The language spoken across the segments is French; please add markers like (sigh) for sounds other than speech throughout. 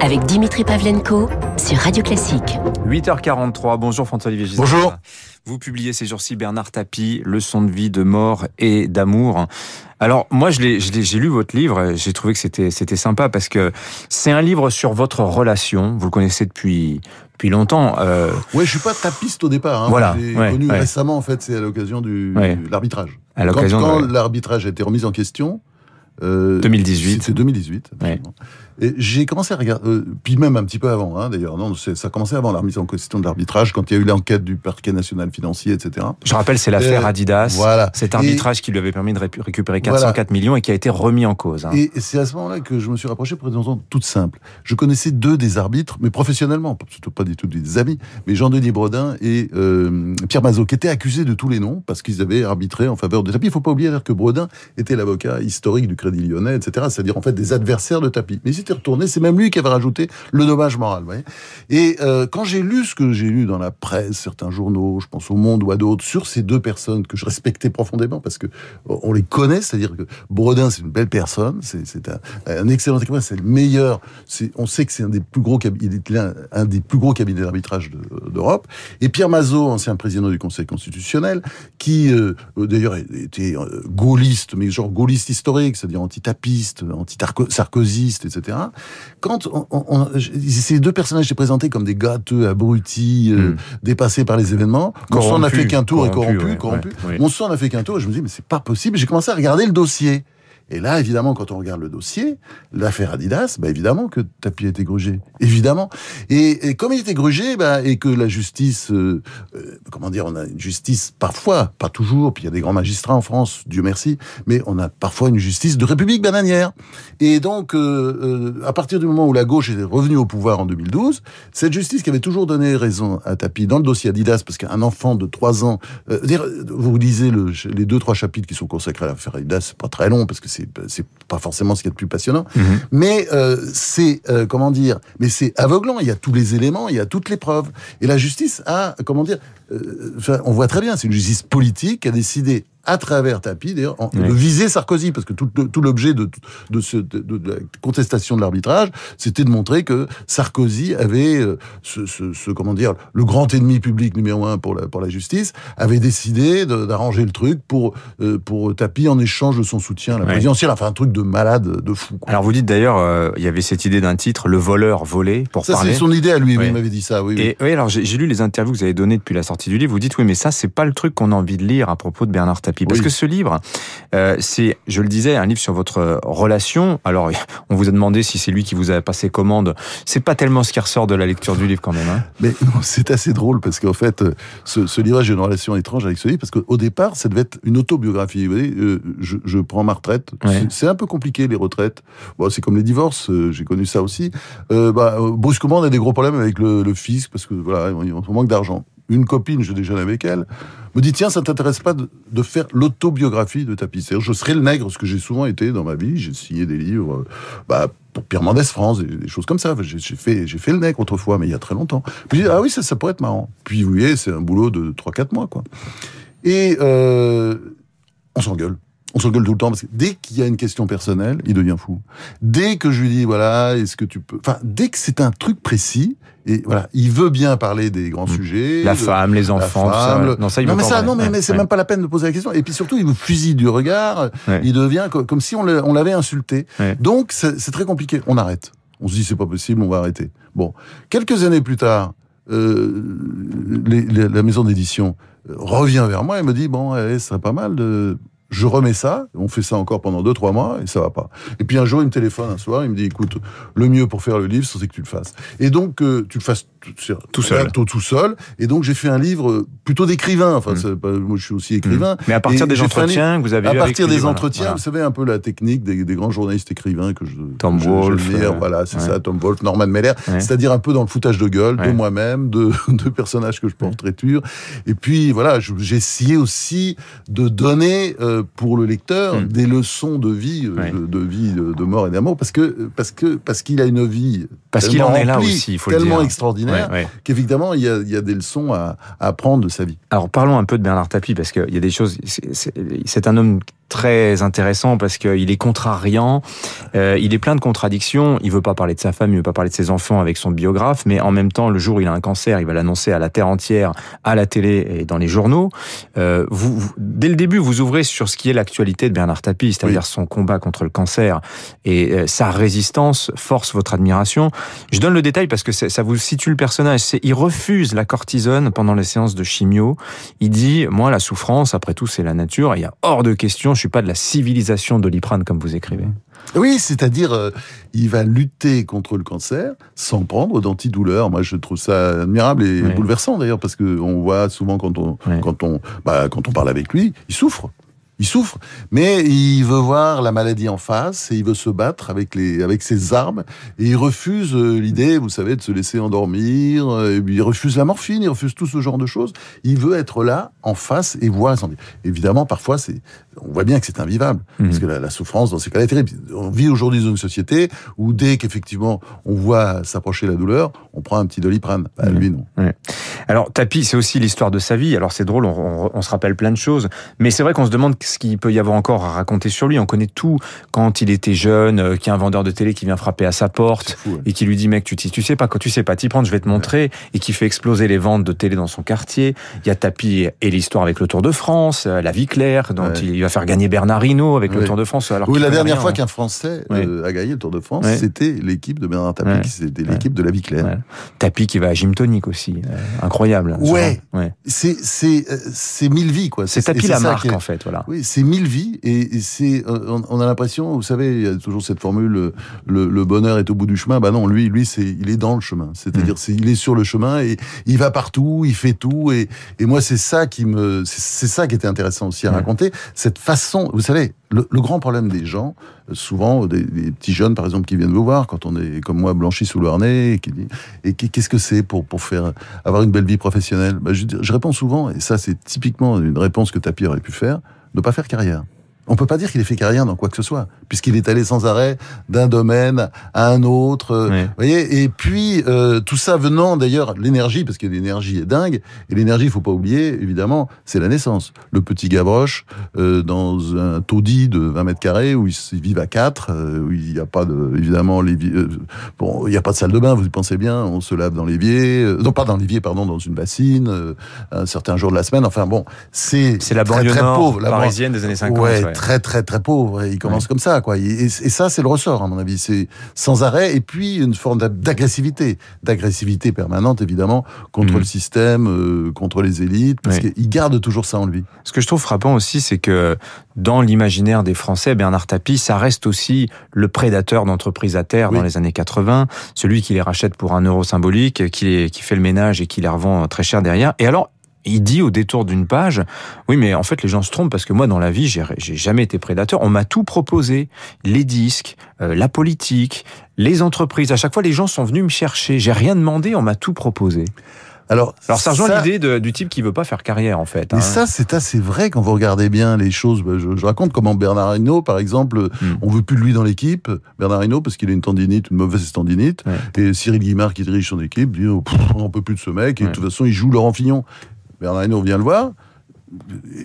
avec Dimitri Pavlenko sur Radio Classique. 8h43, bonjour François-Olivier Gisbert. Bonjour. Vous publiez ces jours-ci Bernard Tapie, Leçon de vie, de mort et d'amour. Alors moi, j'ai lu votre livre, j'ai trouvé que c'était sympa parce que c'est un livre sur votre relation. Vous le connaissez depuis depuis longtemps. Euh... Ouais, je suis pas tapiste au départ. Hein. Voilà, J'ai ouais, connu ouais. récemment, en fait, c'est à l'occasion du Ouais. l'arbitrage. À Quand, l'occasion quand de- l'arbitrage a été remis en question. euh, 2018. C'était 2018. J'ai commencé à regarder, euh, puis même un petit peu avant, hein, d'ailleurs. Non, ça a commencé avant la remise en question de l'arbitrage, quand il y a eu l'enquête du parquet national financier, etc. Je rappelle, c'est l'affaire Euh, Adidas. voilà. Cet Et- arbitrage qui lui avait permis de ré- récupérer Voilà. 404 millions et qui a été remis en cause. hein. Et c'est à ce moment-là que je me suis rapproché pour une raison toute simple. Je connaissais deux des arbitres, mais professionnellement, surtout pas du tout des amis, mais Jean-Denis Brodin et euh, Pierre Mazot, qui étaient accusés de tous les noms parce qu'ils avaient arbitré en faveur de Tapie. Il faut pas oublier que Brodin était l'avocat historique du Crédit Lyonnais, etc. C'est-à-dire en fait des adversaires de Tapie. Mais retourné, c'est même lui qui avait rajouté le dommage moral. Et euh, quand j'ai lu ce que j'ai lu dans la presse, certains journaux, je pense au Monde ou à d'autres, sur ces deux personnes que je respectais profondément parce que euh, on les connaît, c'est-à-dire que Brodin c'est une belle personne, c'est un, excellent écrivain, c'est le meilleur. On sait que c'est un des plus gros cabinets, un des plus gros cabinets d'arbitrage de- d'Europe. Et Pierre Mazot, ancien président du Conseil constitutionnel, qui euh, d'ailleurs était gaulliste, mais genre gaulliste historique, c'est-à-dire anti-tapiste, anti-sarkozyste, etc. Quand on, on- on- ces deux personnages étaient présentés comme des gâteux, abrutis, euh, Mm. dépassés par les événements, on s'en a fait qu'un tour et corrompu, ouais, corrompu. ouais, ouais. On s'en a fait qu'un tour et je me dis mais c'est pas possible. J'ai commencé à regarder le dossier. Et là, évidemment, quand on regarde le dossier, l'affaire Adidas, bah évidemment que Tapi a été grugé, évidemment. Et, et comme il était grugé, bah, et que la justice, euh, euh, comment dire, on a une justice parfois, pas toujours, puis il y a des grands magistrats en France, Dieu merci, mais on a parfois une justice de république bananière. Et donc, euh, euh, à partir du moment où la gauche est revenue au pouvoir en 2012, cette justice qui avait toujours donné raison à Tapi dans le dossier Adidas, parce qu'un enfant de 3 ans, euh, vous lisez le, les deux trois chapitres qui sont consacrés à l'affaire Adidas, c'est pas très long parce que c'est c'est pas forcément ce qu'il y a de plus passionnant, Mhm. mais euh, c'est euh, comment dire, mais c'est aveuglant. Il y a tous les éléments, il y a toutes les preuves, et la justice a comment dire, euh, on voit très bien, c'est une justice politique qui a décidé à travers Tapi, d'ailleurs, Oui. de viser Sarkozy, parce que tout, tout l'objet de, de, ce, de, de la contestation de l'arbitrage, c'était de montrer que Sarkozy avait euh, ce, ce, ce- comment dire, le grand ennemi public numéro un pour la, pour la justice, avait décidé d'arranger le truc pour, euh, pour Tapi en échange de son soutien à la présidentielle. Enfin, un truc de malade, de fou. quoi. Alors vous dites d'ailleurs, euh, il y avait cette idée d'un titre, Le voleur volé, pour Ça, parler. c'est son idée à lui, oui, il m'avait dit ça, oui. Et oui, alors j'ai lu les interviews que vous avez données depuis la sortie du livre. Vous dites oui, mais ça c'est pas le truc qu'on a envie de lire à propos de Bernard Tapie, parce Oui. que ce livre, euh, c'est, je le disais, un livre sur votre relation. Alors on vous a demandé si c'est lui qui vous a passé commande. C'est pas tellement ce qui ressort de la lecture du livre quand même. Hein. Mais non, (laughs) c'est assez drôle parce qu'en fait, euh, ce, ce livre, j'ai une relation étrange avec ce livre parce qu'au départ, ça devait être une autobiographie. Vous voyez, euh, je, je prends ma retraite. Ouais. C'est- un peu compliqué les retraites. Bon, c'est comme les divorces. euh, j'ai connu ça aussi. Euh, bah, euh, brusquement, on a des gros problèmes avec le, le fisc parce que voilà, on, on manque d'argent. Une copine, je déjeune avec elle, me dit tiens, ça t'intéresse pas de, faire l'autobiographie de Tapie C'est-à-dire, Je serai le nègre, ce que j'ai souvent été dans ma vie. J'ai signé des livres. euh, bah, pour Pierre Mendès France, des, choses comme ça. J'ai fait, fait le nègre autrefois, mais il y a très longtemps. Puis ah oui, ça, ça pourrait être marrant. Puis vous voyez, c'est un boulot de 3-4 mois, quoi. Et euh, on s'engueule. On s'engueule tout le temps parce que dès qu'il y a une question personnelle, il devient fou. Dès que je lui dis voilà, est-ce que tu peux, enfin, dès que c'est un truc précis et voilà, il veut bien parler des grands Mm. sujets, La de- femme, les enfants, tout ça, femme, ouais. Non, ça, il non veut mais pas ça, non mais, mais c'est Ouais, même pas la peine de poser la question. Et puis surtout, il vous fusille du regard. Ouais. Il devient co- comme si on l'a- on l'avait insulté. Donc c'est très compliqué. On arrête. On se dit c'est pas possible, on va arrêter. Bon, quelques années plus tard, euh, les- les- la maison d'édition euh, revient vers moi et me dit bon, allez, ce serait pas mal de. Je remets ça, on fait ça encore pendant deux trois mois et ça va pas. Et puis un jour il me téléphone un soir, il me dit écoute, le mieux pour faire le livre, c'est que tu le fasses. Et donc euh, tu le fasses tout, Tout seul. bientôt tout seul. Et donc j'ai fait un livre euh, plutôt d'écrivain. Enfin, Mm. moi je suis aussi écrivain. Mais à partir Et des entretiens que vous avez À partir des entretiens, voilà. vous savez un peu la technique des, des grands journalistes écrivains que je Tom que je- Wolfe, j'admire. euh, voilà, c'est ouais. ça, Tom Wolfe, Norman Ouais. c'est-à-dire un peu dans le foutage de gueule Ouais. de moi-même, de, (laughs) de personnages que je portraiture. Et puis voilà, j'ai essayé aussi de donner euh, pour le lecteur Mm. des leçons de vie, de, de vie, de, de mort et d'amour, parce que parce que parce qu'il a une vie Parce qu'il en tellement est là aussi, il faut le tellement dire. extraordinaire Ouais, ouais. qu'évidemment il y a, il y a des leçons à, à apprendre de sa vie. Alors parlons un peu de Bernard Tapie parce qu'il y a des choses. c'est un homme très intéressant parce qu'il est contrariant, euh, il est plein de contradictions. Il veut pas parler de sa femme, il veut pas parler de ses enfants avec son biographe, mais en même temps, le jour où il a un cancer, il va l'annoncer à la terre entière, à la télé et dans les journaux. Euh, vous, vous- dès le début, vous ouvrez sur ce qui est l'actualité de Bernard Tapie, c'est-à-dire son combat contre le cancer et euh, sa résistance force votre admiration. Je donne le détail parce que ça vous situe le personnage. Il refuse la cortisone pendant les séances de chimio. Il dit moi la souffrance, après tout, c'est la nature. Il y a hors de question. Je suis pas de la civilisation d'Oliprane comme vous écrivez. Oui, c'est-à-dire, euh, il va lutter contre le cancer sans prendre d'antidouleur. Moi, je trouve ça admirable et bouleversant d'ailleurs, parce que on voit souvent quand on, quand on, bah, quand on parle avec lui, il souffre. Il souffre, mais il veut voir la maladie en face et il veut se battre avec les avec ses armes et il refuse euh, l'idée, vous savez, de se laisser endormir. euh, il refuse la morphine, il refuse tout ce genre de choses. Il veut être là, en face et voir. Évidemment, parfois, c'est on voit bien que c'est invivable parce Mhm. que la, la souffrance dans ces cas-là est terrible. On vit aujourd'hui dans une société où dès qu'effectivement on voit s'approcher la douleur, on prend un petit doliprane. Bah, Mhm. Lui non. Alors Tapi, c'est aussi l'histoire de sa vie. Alors c'est drôle, on, on- on se rappelle plein de choses, mais c'est vrai qu'on se demande ce qu'il peut y avoir encore à raconter sur lui. On connaît tout quand il était jeune, euh, qu'il y a un vendeur de télé qui vient frapper à sa porte. C'est fou. ouais. et qui lui dit mec tu, tu sais pas quand tu sais pas t'y prendre je vais te montrer et qui fait exploser les ventes de télé dans son quartier il y a Tapi et l'histoire avec le Tour de France euh, la vie claire dont Ouais. il va faire gagner Bernard Hinault avec le. Tour de France alors Oui, la dernière rien, fois hein. qu'un Français euh, a gagné le Tour de France, c'était l'équipe de Bernard Tapie, c'était l'équipe de la vie claire. Ouais. Tapi qui va à Gym Tonic aussi euh, incroyable Ouais. souvent. ouais. C'est c'est euh, c'est mille vies quoi. c'est et Tapi c'est la marque est- en fait voilà Oui, c'est mille vies et, et c'est on, on a l'impression, vous savez, il y a toujours cette formule le, le bonheur est au bout du chemin. Bah non, lui, lui, c'est il est dans le chemin. C'est-à-dire, c'est il est sur le chemin et il va partout, il fait tout et et moi c'est ça qui me c'est ça qui était intéressant aussi à raconter cette façon. Vous savez, le, grand problème des gens, euh, souvent des, des petits jeunes par exemple qui viennent vous voir quand on est comme moi blanchi sous le harnais et qui dit et qu'est-ce que c'est pour pour faire avoir une belle vie professionnelle? Bah, je, je réponds souvent et ça c'est typiquement une réponse que Tapi aurait pu faire ne pas faire carrière. On peut pas dire qu'il ait fait carrière dans quoi que ce soit, puisqu'il est allé sans arrêt d'un domaine à un autre. euh, Ouais. vous voyez, et puis euh, tout ça venant d'ailleurs l'énergie, parce que l'énergie est dingue. Et l'énergie, il faut pas oublier, évidemment, c'est la naissance. Le petit Gavroche euh, dans un taudis de 20 mètres carrés où ils, vivent à quatre, euh, où il n'y a pas de, évidemment, les, euh, bon, il n'y a pas de salle de bain. Vous y pensez bien, on se lave dans l'évier, euh, non pas dans l'évier, pardon, dans une bassine, euh, un certain jour de la semaine. Enfin bon, c'est c'est la banlieue très pauvre. La parisienne des années 50 ouais, ouais. Très très très pauvre. Et il commence Ouais. comme ça, quoi. Et, et- et ça, c'est le ressort, à mon avis. C'est sans arrêt. Et puis une forme d'a- d'agressivité, d'agressivité permanente, évidemment, contre Mhm. le système, euh, contre les élites, parce qu'il garde toujours ça en lui. Ce que je trouve frappant aussi, c'est que dans l'imaginaire des Français, Bernard Tapie, ça reste aussi le prédateur d'entreprises à terre Oui. dans les années 80, celui qui les rachète pour un euro symbolique, qui, les, qui fait le ménage et qui les revend très cher derrière. Et alors, il dit au détour d'une page, oui, mais en fait, les gens se trompent parce que moi, dans la vie, j'ai j'ai jamais été prédateur. On m'a tout proposé, les disques, euh, la politique, les entreprises. À chaque fois, les gens sont venus me chercher. J'ai rien demandé, on m'a tout proposé. Alors, Alors, ça rejoint l'idée du type qui veut pas faire carrière, en fait. Et hein. ça, c'est assez vrai quand vous regardez bien les choses. Je, je raconte comment Bernard Hinault, par exemple, Hmm. on veut plus de lui dans l'équipe. Bernard Hinault, parce qu'il a une tendinite, une mauvaise tendinite. Ouais. Et Cyril Guimard, qui dirige son équipe, dit oh, pff, on peut plus de ce mec. Et Ouais. de toute façon, il joue Laurent Fillon. Bernard Hinault vient le voir.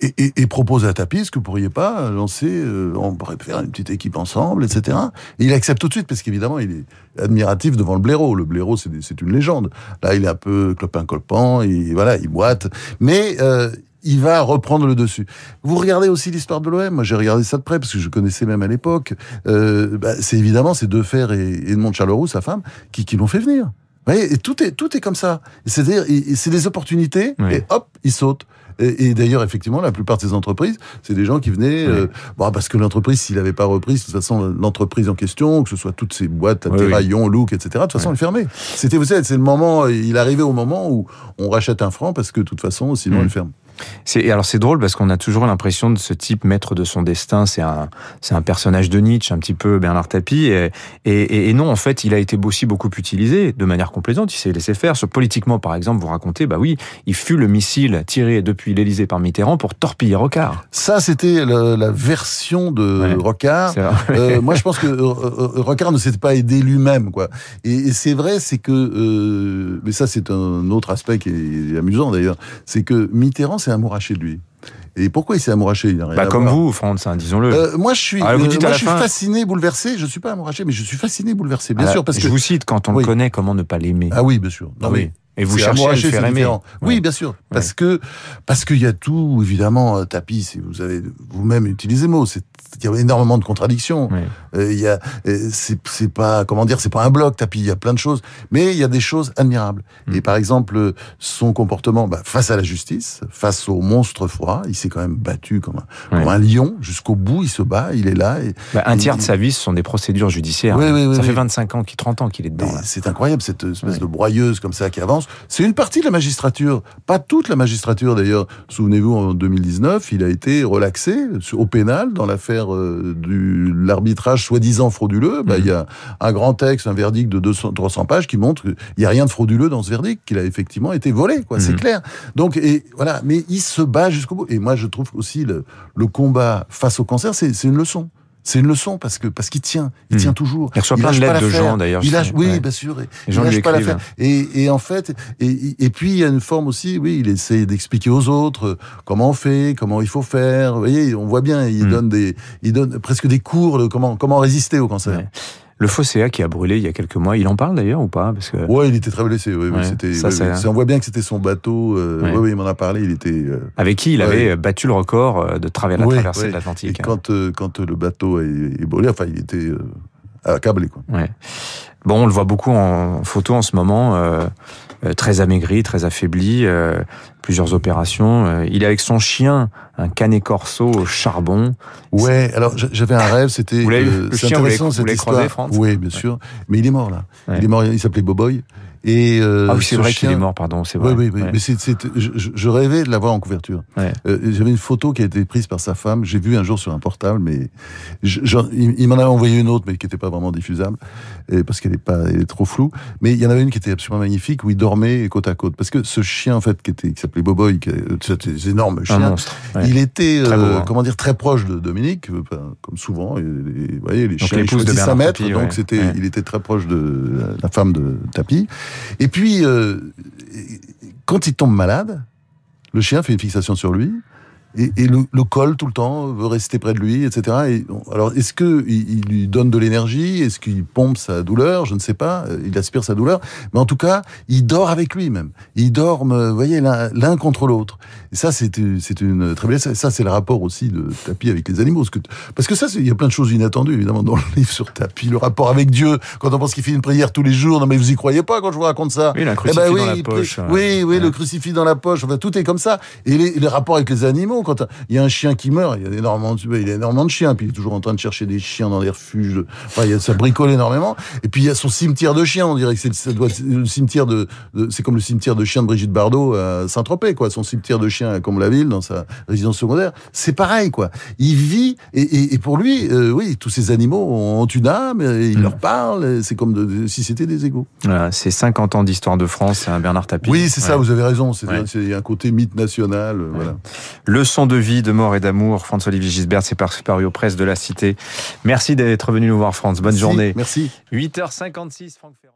Et, propose à Tapi, est-ce que vous pourriez pas lancer, euh, on pourrait faire une petite équipe ensemble, etc. Et il accepte tout de suite parce qu'évidemment il est admiratif devant le blaireau. Le blaireau c'est une légende. Là il est un peu clopin-colpant, et voilà, il boite. Mais euh, il va reprendre le dessus. Vous regardez aussi l'histoire de l'OM. Moi, j'ai regardé ça de près parce que je connaissais même à l'époque. Euh, bah, c'est évidemment ces deux fers et Edmond de Charleroux, sa femme, qui, qui l'ont fait venir. Vous voyez, et tout est tout est comme ça. C'est-à-dire, c'est des opportunités Oui. et hop, ils sautent. Et, et d'ailleurs, effectivement, la plupart de ces entreprises, c'est des gens qui venaient, Oui. euh, bon, parce que l'entreprise, s'il n'avait pas repris, de toute façon, l'entreprise en question, que ce soit toutes ces boîtes, Oui. Terraillon, Look, etc., de toute façon, elle fermait. C'était, vous savez, c'est le moment, il arrivait au moment où on rachète un franc parce que de toute façon, sinon, elle ferme. C'est alors c'est drôle parce qu'on a toujours l'impression de ce type maître de son destin. C'est un c'est un personnage de Nietzsche, un petit peu Bernard Tapie. Et, et, et non, en fait, il a été aussi beaucoup utilisé de manière complaisante. Il s'est laissé faire. Sur politiquement, par exemple, vous racontez, bah oui, il fut le missile tiré depuis l'Élysée par Mitterrand pour torpiller Rocard. Ça, c'était la, la version de Ouais. Rocard. Euh, moi, je pense que euh, euh, Rocard ne s'était pas aidé lui-même, quoi. Et, et c'est vrai, c'est que, euh, mais ça, c'est un autre aspect qui est amusant d'ailleurs, c'est que Mitterrand s'est amouraché de lui. Et pourquoi il s'est amouraché? Il a rien Bah à comme voir. vous, Franz, hein, disons-le. Euh, moi, je suis, Ah, vous euh, dites moi, je suis fin- fasciné, bouleversé. Je suis pas amouraché, mais je suis fasciné, bouleversé, bien Ah, sûr, parce je que vous cite, quand on Oui. le connaît, comment ne pas l'aimer? Ah oui, bien sûr. Non, Ah oui. mais Et vous cherchez à le amouraché, faire aimer. différent. Ouais. Oui, bien sûr, parce que parce qu'il y a tout, évidemment, euh, tapis. Si vous avez vous-même utilisé le mot, c'est il y a énormément de contradictions. Ouais. Euh, Il y a, euh, c'est c'est pas, comment dire, c'est pas un bloc tapis. Il y a plein de choses, mais il y a des choses admirables. Mm. Et par exemple, son comportement bah, face à la justice, face au monstre froid, il s'est quand même battu comme un, Ouais. comme un lion jusqu'au bout. Il se bat, il est là. Et, Bah, un tiers de sa vie, ce sont des procédures judiciaires. Oui, oui, oui, ça fait oui. 25 ans, qu'il- 30 ans qu'il est dedans. C'est incroyable cette espèce Ouais. de broyeuse comme ça qui avance. C'est une partie de la magistrature, pas toute la magistrature d'ailleurs. Souvenez-vous, en 2019, il a été relaxé au pénal dans l'affaire euh, du l'arbitrage soi-disant frauduleux. Bah. Il y a un grand texte, un verdict de 200, 300 pages qui montre qu'il n'y a rien de frauduleux dans ce verdict, qu'il a effectivement été volé, quoi. C'est Mhm. clair. Donc et voilà, mais il se bat jusqu'au bout. Et moi, je trouve aussi le, le combat face au cancer, c'est c'est une leçon. C'est une leçon parce que parce qu'il tient, il Mhm. tient toujours. Il reçoit plein de lettres de gens, d'ailleurs, Il lâche, oui, ouais. bien sûr. il lâche pas l'affaire. Et, et en fait, et, et puis il y a une forme aussi, oui, il essaie d'expliquer aux autres euh, comment on fait, comment il faut faire. Vous voyez, on voit bien, il Mm. donne des, il donne presque des cours de comment comment résister au cancer. Ouais. Le Fosséa qui a brûlé il y a quelques mois, il en parle d'ailleurs ou pas? Parce que Ouais, il était très blessé. Ouais, c'était. ça, On voit bien que c'était son bateau. euh. Oui, il m'en a parlé. Il était. euh, avec qui il avait battu le record euh, de travers la traversée de Et l'Atlantique. hein. quand euh, quand le bateau est, est brûlé, enfin, il était accablé quoi. Bon, on le voit beaucoup en photo en ce moment, très amaigri, très affaibli, euh, plusieurs opérations. Euh, il est avec son chien, un canet corso au charbon. Ouais, alors j'a- j'avais un rêve, c'était. Vous l'avez- euh, le c'est chien, vous l'avez- intéressant vous cette l'avez histoire. croisé, Oui, bien sûr. Mais il est mort là. Ouais. Il est mort. Il s'appelait Boboy. Et euh, ah oui, c'est ce vrai qu'il est mort, pardon, c'est Oui, vrai. oui, oui. Ouais. Mais c'est, c'est- je, je- je rêvais de l'avoir en couverture. Ouais. Euh, j'avais une photo qui a été prise par sa femme. J'ai vu un jour sur un portable, mais je- il, m'en a envoyé une autre, mais qui n'était pas vraiment diffusable, et parce qu'elle est pas, elle est trop floue. Mais il y en avait une qui était absolument magnifique où il dormait côte à côte. Parce que ce chien, en fait, qui était, qui s'appelait Boboy, qui, c'était des énormes Un chiens. monstre. ouais. Il était, beau, euh, hein. comment dire, très proche de Dominique, euh, comme souvent. Et, et, vous voyez, les Donc, chiens ils de choisissent Bernard un maître, Tapie, donc c'était, il était très proche de la femme de Tapi. Et puis, euh, quand il tombe malade, le chien fait une fixation sur lui. Et, et le, le colle tout le temps, veut rester près de lui, etc. Et, alors, est-ce que il, lui donne de l'énergie? Est-ce qu'il pompe sa douleur? Je ne sais pas. Il aspire sa douleur. Mais en tout cas, il dort avec lui même. Ils dorment, vous voyez, l'un contre l'autre. Et ça, c'est une- c'est une très belle. Ça, c'est le rapport aussi de Tapi avec les animaux. Parce que, parce que ça, il y a plein de choses inattendues, évidemment, dans le (laughs) livre sur Tapi. Le rapport avec Dieu, quand on pense qu'il fait une prière tous les jours. Non, mais vous y croyez pas quand je vous raconte ça? Oui, il a un eh crucifix ben oui, dans la poche. ouais. Oui, oui, Ouais. le crucifix dans la poche. Enfin, tout est comme ça. Et les, les rapports avec les animaux, quand il y a un chien qui meurt, il y a énormément, de, il y a énormément de chiens. Puis il est toujours en train de chercher des chiens dans des refuges. Enfin, il y a, ça bricole énormément. Et puis il y a son cimetière de chiens. On dirait que c'est, ça doit être le cimetière de, de- c'est comme le cimetière de chiens de Brigitte Bardot à Saint-Tropez, quoi. Son cimetière de chiens à Comble-la-Ville, dans sa résidence secondaire. C'est pareil, quoi. Il vit, et, et, et pour lui, euh, oui, tous ces animaux ont une âme, et il Mm. leur parle. C'est comme de- si c'était des égaux. Voilà, c'est 50 ans d'histoire de France, un Bernard Tapie. Oui, c'est ça, vous avez raison. C'est Ouais. un côté mythe national. Voilà. Leçon de vie, de mort et d'amour, François-Olivier Gisbert, c'est par- paru aux presses de la Cité. Merci d'être venu nous voir, France. Bonne Merci, journée. Merci. 8h56, Franck Ferrand.